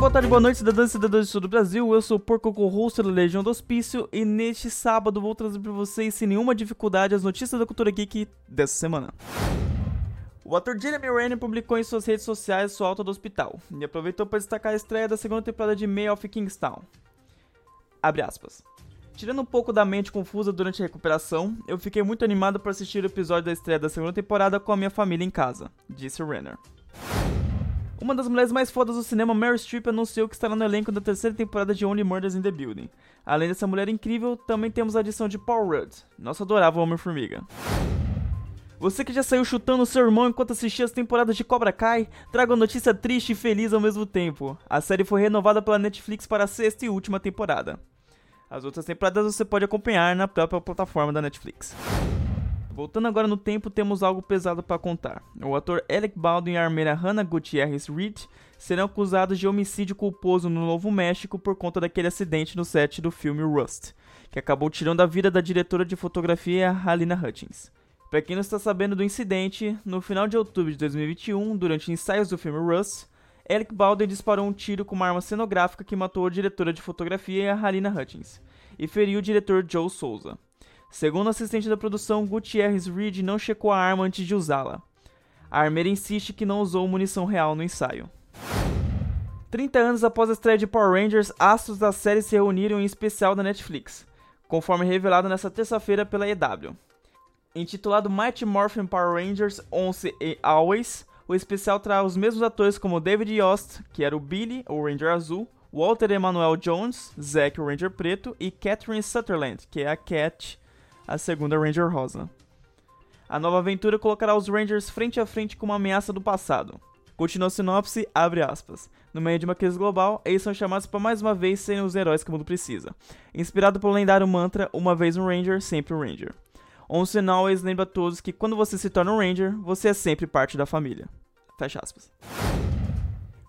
boa tarde, boa noite, cidadãs e cidadãs de todo o Brasil. Eu sou o Porco host da Legião do Hospício e neste sábado vou trazer para vocês, sem nenhuma dificuldade, as notícias da cultura geek dessa semana. O ator Jeremy Renner publicou em suas redes sociais sua alta do hospital e aproveitou para destacar a estreia da segunda temporada de May of Kingstown. Abre aspas. Tirando um pouco da mente confusa durante a recuperação, eu fiquei muito animado para assistir o episódio da estreia da segunda temporada com a minha família em casa, disse Renner. Uma das mulheres mais fodas do cinema, Meryl Streep, anunciou que estará no elenco da terceira temporada de Only Murders in the Building. Além dessa mulher incrível, também temos a adição de Paul Rudd, nosso adorável Homem-Formiga. Você que já saiu chutando seu irmão enquanto assistia as temporadas de Cobra Kai, traga uma notícia triste e feliz ao mesmo tempo. A série foi renovada pela Netflix para a sexta e última temporada. As outras temporadas você pode acompanhar na própria plataforma da Netflix. Voltando agora no tempo, temos algo pesado para contar. O ator Alec Baldwin e a armeira Hannah Gutierrez Reed serão acusados de homicídio culposo no Novo México por conta daquele acidente no set do filme Rust, que acabou tirando a vida da diretora de fotografia Halina Hutchins. Para quem não está sabendo do incidente, no final de outubro de 2021, durante ensaios do filme Rust, Alec Baldwin disparou um tiro com uma arma cenográfica que matou a diretora de fotografia Halina Hutchins e feriu o diretor Joe Souza. Segundo o assistente da produção, Gutierrez Reed não checou a arma antes de usá-la. A armeira insiste que não usou munição real no ensaio. 30 anos após a estreia de Power Rangers, astros da série se reuniram em especial da Netflix, conforme revelado nesta terça-feira pela EW. Intitulado Mighty Morphin Power Rangers Once e Always, o especial traz os mesmos atores como David Yost, que era o Billy, o Ranger Azul, Walter Emmanuel Jones, Zack, o Ranger Preto, e Catherine Sutherland, que é a Cat, a segunda Ranger Rosa. A nova aventura colocará os Rangers frente a frente com uma ameaça do passado. Continua a sinopse, abre aspas. No meio de uma crise global, eles são chamados para mais uma vez serem os heróis que o mundo precisa. Inspirado pelo lendário mantra, uma vez um Ranger, sempre um Ranger. Once and Always lembra a todos que quando você se torna um Ranger, você é sempre parte da família. Fecha aspas.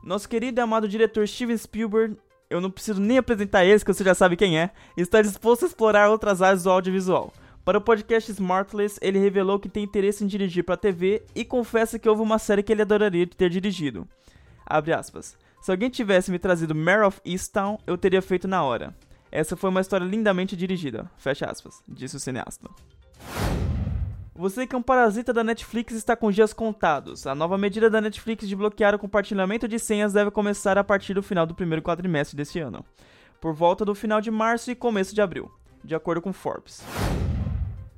Nosso querido e amado diretor Steven Spielberg, eu não preciso nem apresentar ele, que você já sabe quem é, está disposto a explorar outras áreas do audiovisual. Para o podcast Smartless, ele revelou que tem interesse em dirigir para a TV e confessa que houve uma série que ele adoraria ter dirigido. Abre aspas. Se alguém tivesse me trazido Mare of Easttown, eu teria feito na hora. Essa foi uma história lindamente dirigida. Fecha aspas, disse o cineasta. Você que é um parasita da Netflix está com dias contados. A nova medida da Netflix de bloquear o compartilhamento de senhas deve começar a partir do final do primeiro quadrimestre deste ano, por volta do final de março e começo de abril, de acordo com Forbes.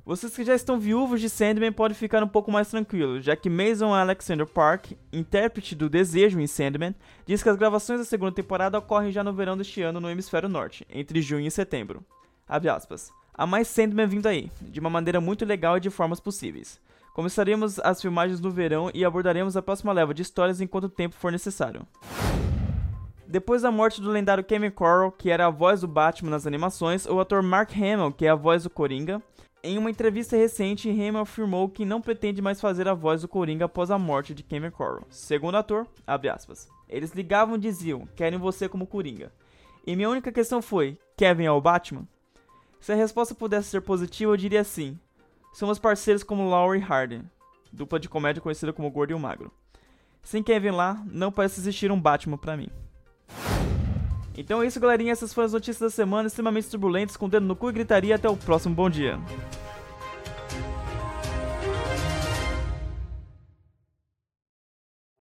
Vocês que já estão viúvos de Sandman podem ficar um pouco mais tranquilos, já que Mason Alexander Park, intérprete do Desejo em Sandman, diz que as gravações da segunda temporada ocorrem já no verão deste ano no hemisfério norte, entre junho e setembro. Abre aspas. Há mais Sandman vindo aí, de uma maneira muito legal e de formas possíveis. Começaremos as filmagens no verão e abordaremos a próxima leva de histórias enquanto o tempo for necessário. Depois da morte do lendário Kevin Corral, que era a voz do Batman nas animações, o ator Mark Hamill, que é a voz do Coringa, em uma entrevista recente, Hamill afirmou que não pretende mais fazer a voz do Coringa após a morte de Kevin Corral. Segundo o ator, aspas, eles ligavam e diziam, querem você como Coringa. E minha única questão foi, Kevin é o Batman? Se a resposta pudesse ser positiva, eu diria sim. Somos parceiros como Laurie Harden, dupla de comédia conhecida como Gordo e o Magro. Sem Kevin lá, não parece existir um Batman para mim. Então é isso, galerinha. Essas foram as notícias da semana, extremamente turbulentas, com o dedo no cu e gritaria. Até o próximo bom dia.